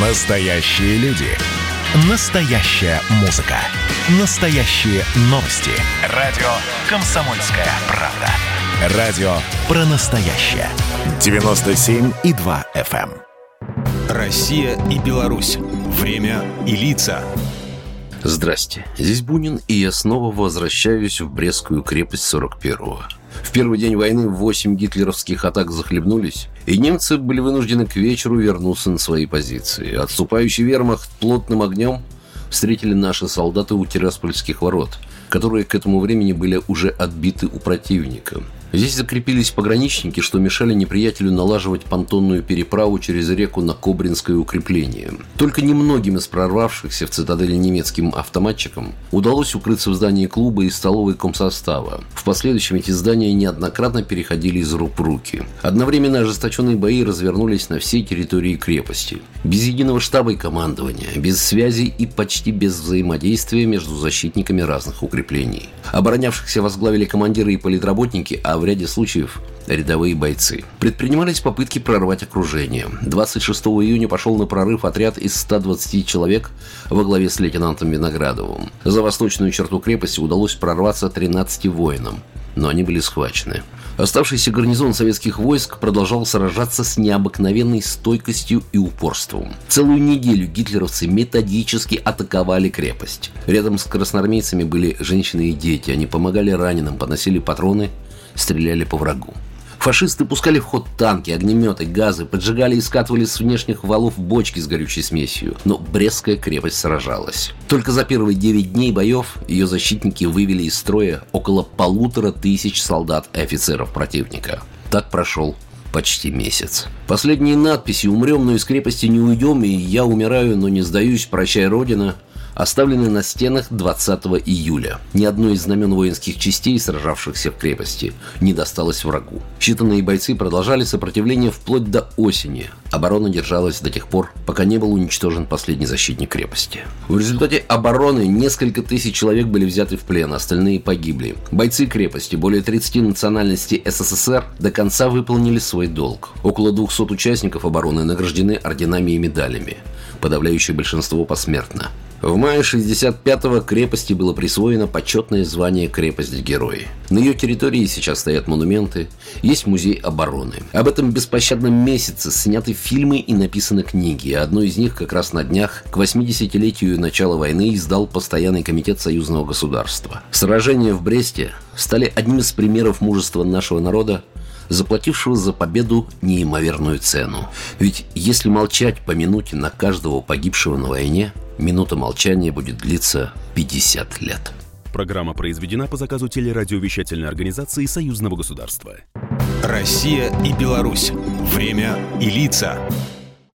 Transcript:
Настоящие люди. Настоящая музыка. Настоящие новости. Радио «Комсомольская правда». Радио про настоящее. 97,2 FM. эм. Россия и Беларусь. Время и лица. Здрасте, здесь Бунин, и я снова возвращаюсь в Брестскую крепость 41-го. В первый день войны восемь гитлеровских атак захлебнулись, и немцы были вынуждены к вечеру вернуться на свои позиции. Отступающий вермахт плотным огнем встретили наши солдаты у Тираспольских ворот, которые к этому времени были уже отбиты у противника. Здесь закрепились пограничники, что мешали неприятелю налаживать понтонную переправу через реку на Кобринское укрепление. Только немногим из прорвавшихся в цитадели немецким автоматчикам удалось укрыться в здании клуба и столовой комсостава. В последующем эти здания неоднократно переходили из рук в руки. Одновременно ожесточенные бои развернулись на всей территории крепости. Без единого штаба и командования, без связи и почти без взаимодействия между защитниками разных укреплений. Оборонявшихся возглавили командиры и политработники, а в ряде случаев рядовые бойцы. Предпринимались попытки прорвать окружение. 26 июня пошел на прорыв отряд из 120 человек во главе с лейтенантом Виноградовым. За восточную черту крепости удалось прорваться 13 воинам, но они были схвачены. Оставшийся гарнизон советских войск продолжал сражаться с необыкновенной стойкостью и упорством. Целую неделю гитлеровцы методически атаковали крепость. Рядом с красноармейцами были женщины и дети. Они помогали раненым, поносили патроны, стреляли по врагу. Фашисты пускали в ход танки, огнеметы, газы, поджигали и скатывали с внешних валов бочки с горючей смесью. Но Брестская крепость сражалась. Только за первые 9 дней боев ее защитники вывели из строя около полутора тысяч солдат и офицеров противника. Так прошел почти месяц. Последние надписи «Умрем, но из крепости не уйдем» и «Я умираю, но не сдаюсь, прощай, Родина» оставлены на стенах 20 июля. Ни одной из знамен воинских частей, сражавшихся в крепости, не досталось врагу. Считанные бойцы продолжали сопротивление вплоть до осени. Оборона держалась до тех пор, пока не был уничтожен последний защитник крепости. В результате обороны несколько тысяч человек были взяты в плен, остальные погибли. Бойцы крепости, более 30 национальностей СССР, до конца выполнили свой долг. Около 200 участников обороны награждены орденами и медалями. Подавляющее большинство посмертно. В мае 65-го крепости было присвоено почетное звание «Крепость-герой». На ее территории сейчас стоят монументы, есть музей обороны. Об этом беспощадном месяце сняты фильмы и написаны книги. Одну из них как раз на днях к 80-летию начала войны издал Постоянный комитет союзного государства. Сражения в Бресте стали одним из примеров мужества нашего народа, заплатившего за победу неимоверную цену. Ведь если молчать по минуте на каждого погибшего на войне – Минута молчания будет длиться 50 лет. Программа произведена по заказу телерадиовещательной организации Союзного государства. Россия и Беларусь. Время и лица.